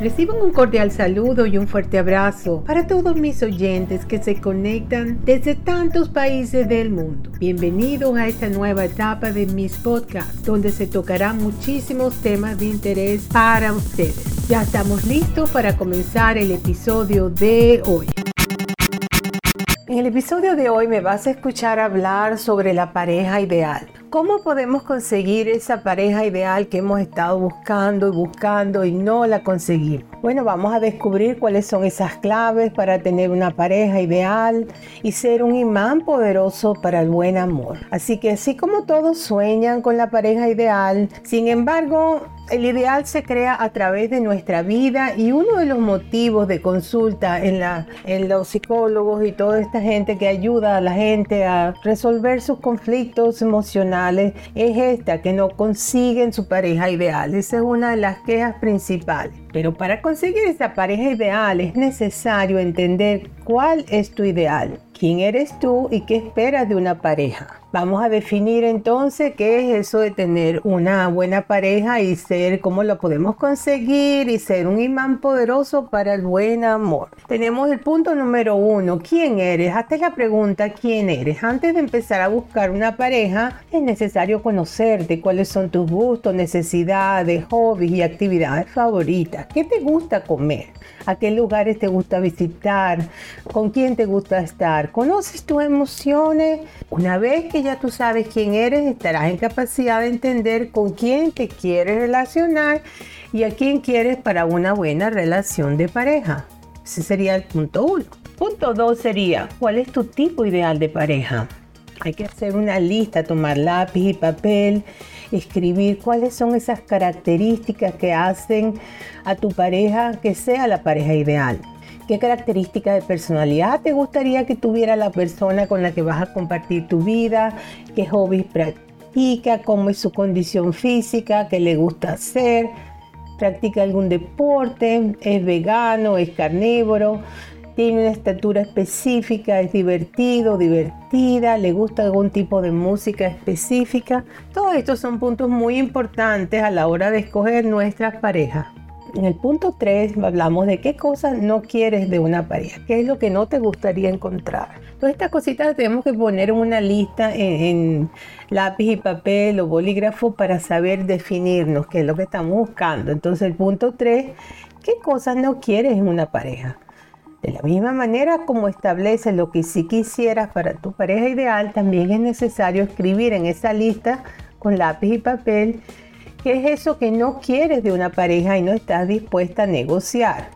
Reciban un cordial saludo y un fuerte abrazo para todos mis oyentes que se conectan desde tantos países del mundo. Bienvenidos a esta nueva etapa de mis podcasts, donde se tocarán muchísimos temas de interés para ustedes. Ya estamos listos para comenzar el episodio de hoy. En el episodio de hoy me vas a escuchar hablar sobre la pareja ideal. ¿Cómo podemos conseguir esa pareja ideal que hemos estado buscando y buscando y no la conseguimos? Bueno, vamos a descubrir cuáles son esas claves para tener una pareja ideal y ser un imán poderoso para el buen amor. Así que así como todos sueñan con la pareja ideal, sin embargo, el ideal se crea a través de nuestra vida y uno de los motivos de consulta en, la, en los psicólogos y toda esta gente que ayuda a la gente a resolver sus conflictos emocionales es esta, que no consiguen su pareja ideal. Esa es una de las quejas principales. Pero para conseguir esa pareja ideal es necesario entender cuál es tu ideal, quién eres tú y qué esperas de una pareja. Vamos a definir entonces qué es eso de tener una buena pareja y ser, cómo lo podemos conseguir y ser un imán poderoso para el buen amor. Tenemos el punto número uno, ¿quién eres? Hazte la pregunta, ¿quién eres? Antes de empezar a buscar una pareja, es necesario conocerte, cuáles son tus gustos, necesidades, hobbies y actividades favoritas. ¿Qué te gusta comer? ¿A qué lugares te gusta visitar? ¿Con quién te gusta estar? ¿Conoces tus emociones? Una vez que ya tú sabes quién eres, estarás en capacidad de entender con quién te quieres relacionar y a quién quieres para una buena relación de pareja. Ese sería el punto uno. Punto dos sería, ¿cuál es tu tipo ideal de pareja? Hay que hacer una lista, tomar lápiz y papel, escribir cuáles son esas características que hacen a tu pareja que sea la pareja ideal. ¿Qué características de personalidad te gustaría que tuviera la persona con la que vas a compartir tu vida? ¿Qué hobbies practica? ¿Cómo es su condición física? ¿Qué le gusta hacer? ¿Practica algún deporte? ¿Es vegano? ¿Es carnívoro? Tiene una estatura específica, es divertido, divertida, le gusta algún tipo de música específica. Todos estos son puntos muy importantes a la hora de escoger nuestras parejas. En el punto 3 hablamos de qué cosas no quieres de una pareja, qué es lo que no te gustaría encontrar. Todas estas cositas tenemos que poner en una lista en, lápiz y papel o bolígrafo para saber definirnos qué es lo que estamos buscando. Entonces el punto 3, ¿qué cosas no quieres en una pareja? De la misma manera como establece lo que sí quisieras para tu pareja ideal, también es necesario escribir en esa lista con lápiz y papel ¿Qué es eso que no quieres de una pareja y no estás dispuesta a negociar?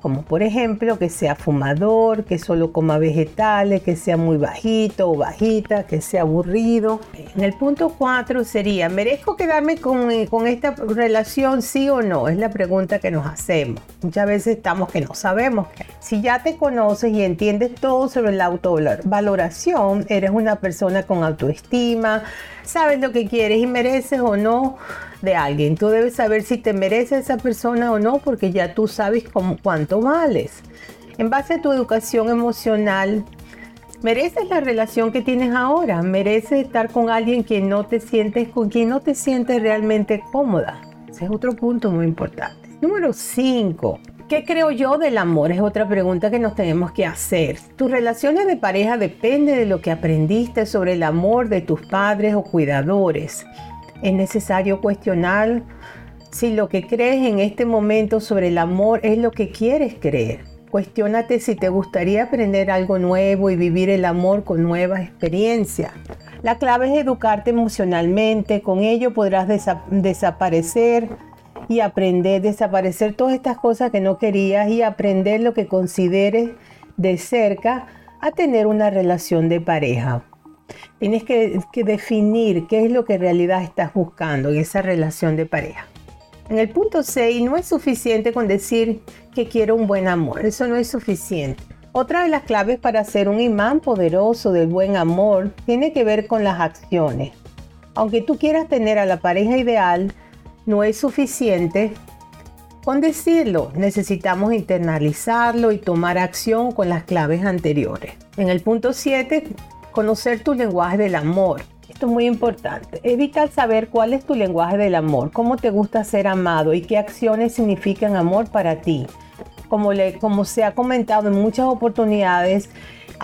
Como por ejemplo que sea fumador, que solo coma vegetales, que sea muy bajito o bajita, que sea aburrido. En el punto 4 sería, ¿merezco quedarme con, eh, con esta relación sí o no? Es la pregunta que nos hacemos. Muchas veces estamos que no sabemos. Si ya te conoces y entiendes todo sobre la autovaloración, eres una persona con autoestima, sabes lo que quieres y mereces o no de alguien. Tú debes saber si te merece esa persona o no porque ya tú sabes cuánto vales. En base a tu educación emocional, mereces la relación que tienes ahora, mereces estar con alguien que no te sientes, con quien no te sientes realmente cómoda. Ese es otro punto muy importante. Número 5. ¿Qué creo yo del amor? Es otra pregunta que nos tenemos que hacer. Tus relaciones de pareja dependen de lo que aprendiste sobre el amor de tus padres o cuidadores. Es necesario cuestionar si lo que crees en este momento sobre el amor es lo que quieres creer. Cuestiónate si te gustaría aprender algo nuevo y vivir el amor con nuevas experiencias. La clave es educarte emocionalmente, con ello podrás desaparecer y aprender, desaparecer todas estas cosas que no querías y aprender lo que consideres de cerca a tener una relación de pareja. Tienes que, definir qué es lo que en realidad estás buscando en esa relación de pareja. En el punto 6 no es suficiente con decir que quiero un buen amor, eso no es suficiente. Otra de las claves para ser un imán poderoso del buen amor tiene que ver con las acciones. Aunque tú quieras tener a la pareja ideal, no es suficiente con decirlo, necesitamos internalizarlo y tomar acción con las claves anteriores. En el punto 7, conocer tu lenguaje del amor. Esto es muy importante. Es vital saber cuál es tu lenguaje del amor, cómo te gusta ser amado y qué acciones significan amor para ti. Como, le, como se ha comentado en muchas oportunidades,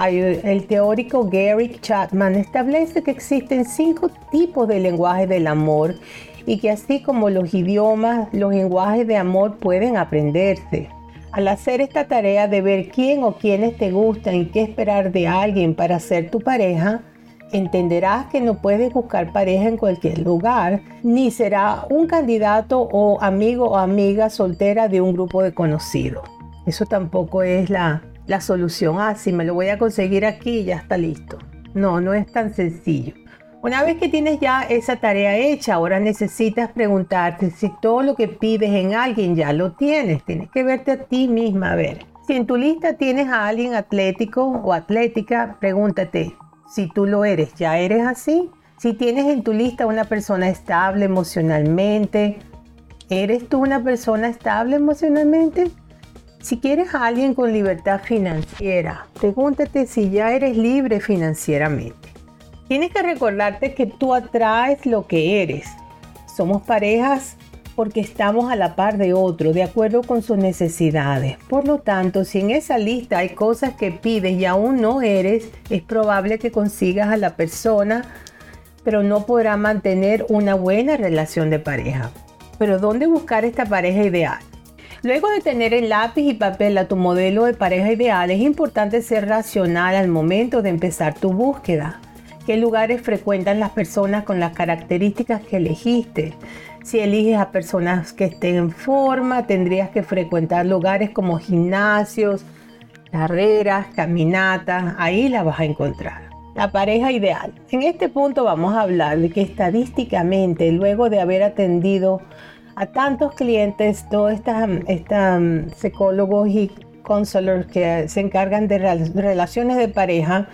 el teórico Gary Chapman establece que existen cinco tipos de lenguaje del amor y que así como los idiomas, los lenguajes de amor pueden aprenderse. Al hacer esta tarea de ver quién o quiénes te gustan y qué esperar de alguien para ser tu pareja, entenderás que no puedes buscar pareja en cualquier lugar, ni será un candidato o amigo o amiga soltera de un grupo de conocidos. Eso tampoco es la, la solución. Ah, si me lo voy a conseguir aquí, ya está listo. No, no es tan sencillo. Una vez que tienes ya esa tarea hecha, ahora necesitas preguntarte si todo lo que pides en alguien ya lo tienes. Tienes que verte a ti misma a ver. Si en tu lista tienes a alguien atlético o atlética, pregúntate si tú lo eres. ¿Ya eres así? Si tienes en tu lista una persona estable emocionalmente, ¿eres tú una persona estable emocionalmente? Si quieres a alguien con libertad financiera, pregúntate si ya eres libre financieramente. Tienes que recordarte que tú atraes lo que eres. Somos parejas porque estamos a la par de otro, de acuerdo con sus necesidades. Por lo tanto, si en esa lista hay cosas que pides y aún no eres, es probable que consigas a la persona, pero no podrá mantener una buena relación de pareja. Pero ¿dónde buscar esta pareja ideal? Luego de tener el lápiz y papel a tu modelo de pareja ideal, es importante ser racional al momento de empezar tu búsqueda. ¿Qué lugares frecuentan las personas con las características que elegiste? Si eliges a personas que estén en forma, tendrías que frecuentar lugares como gimnasios, carreras, caminatas, ahí la vas a encontrar. La pareja ideal. En este punto vamos a hablar de que estadísticamente, luego de haber atendido a tantos clientes, todos estos um, psicólogos y counselors que se encargan de relaciones de pareja,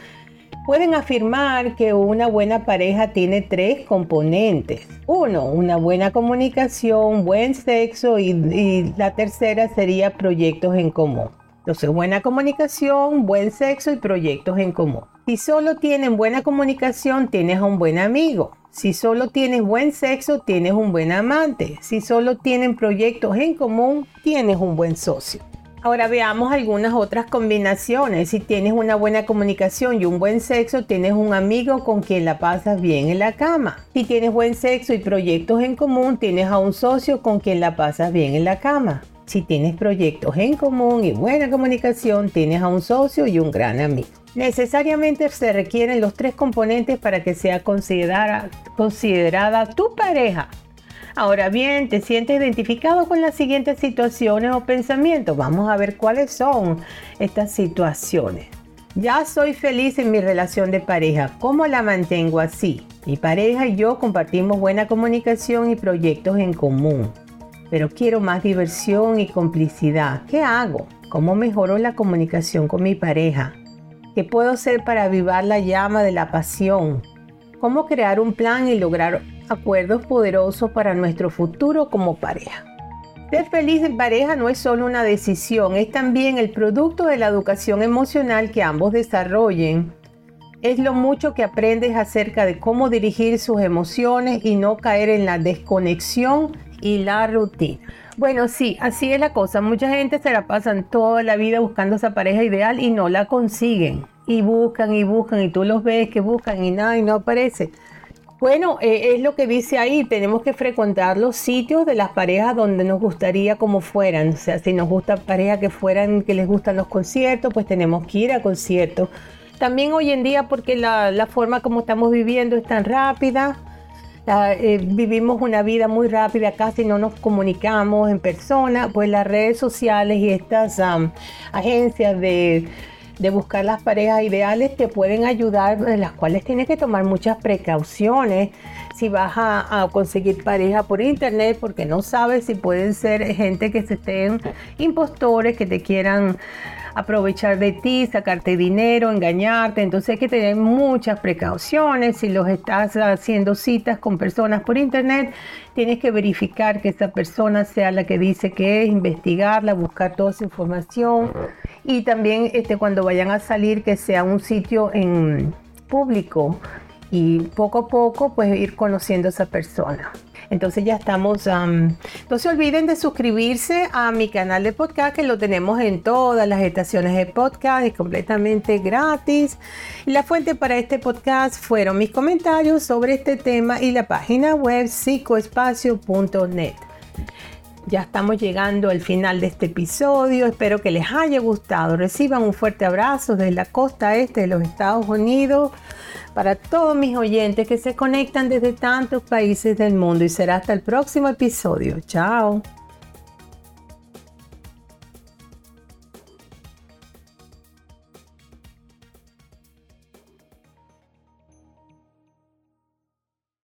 pueden afirmar que una buena pareja tiene tres componentes. Uno, una buena comunicación, buen sexo y, la tercera sería proyectos en común. Entonces, buena comunicación, buen sexo y proyectos en común. Si solo tienen buena comunicación, tienes un buen amigo. Si solo tienes buen sexo, tienes un buen amante. Si solo tienen proyectos en común, tienes un buen socio. Ahora veamos algunas otras combinaciones. Si tienes una buena comunicación y un buen sexo, tienes un amigo con quien la pasas bien en la cama. Si tienes buen sexo y proyectos en común, tienes a un socio con quien la pasas bien en la cama. Si tienes proyectos en común y buena comunicación, tienes a un socio y un gran amigo. Necesariamente se requieren los tres componentes para que sea considerada, considerada tu pareja. Ahora bien, ¿te sientes identificado con las siguientes situaciones o pensamientos? Vamos a ver cuáles son estas situaciones. Ya soy feliz en mi relación de pareja. ¿Cómo la mantengo así? Mi pareja y yo compartimos buena comunicación y proyectos en común. Pero quiero más diversión y complicidad. ¿Qué hago? ¿Cómo mejoro la comunicación con mi pareja? ¿Qué puedo hacer para avivar la llama de la pasión? ¿Cómo crear un plan y lograr acuerdos poderosos para nuestro futuro como pareja? Ser feliz en pareja no es solo una decisión, es también el producto de la educación emocional que ambos desarrollen. Es lo mucho que aprendes acerca de cómo dirigir sus emociones y no caer en la desconexión y la rutina. Bueno, sí, así es la cosa. Mucha gente se la pasan toda la vida buscando esa pareja ideal y no la consiguen. Y buscan y buscan y tú los ves que buscan y nada y no aparece. Bueno, eh, es lo que dice ahí, tenemos que frecuentar los sitios de las parejas donde nos gustaría como fueran. O sea, si nos gusta pareja que fueran, que les gustan los conciertos, pues tenemos que ir a conciertos. También hoy en día, porque la, forma como estamos viviendo es tan rápida, eh, vivimos una vida muy rápida, casi no nos comunicamos en persona, pues las redes sociales y estas agencias de, buscar las parejas ideales te pueden ayudar, en las cuales tienes que tomar muchas precauciones. Si vas a, a, conseguir pareja por internet, porque no sabes si pueden ser gente que se estén impostores, que te quieran aprovechar de ti, sacarte dinero, engañarte. Entonces hay que tener muchas precauciones. Si los estás haciendo citas con personas por internet, tienes que verificar que esa persona sea la que dice que es, investigarla, buscar toda esa información. Y también este, cuando vayan a salir, que sea un sitio en público y poco a poco pues ir conociendo a esa persona. Entonces ya estamos, no se olviden de suscribirse a mi canal de podcast que lo tenemos en todas las estaciones de podcast, es completamente gratis. La fuente para este podcast fueron mis comentarios sobre este tema y la página web psicoespacio.net. Ya estamos llegando al final de este episodio. Espero que les haya gustado. Reciban un fuerte abrazo desde la costa este de los Estados Unidos para todos mis oyentes que se conectan desde tantos países del mundo y será hasta el próximo episodio. Chao.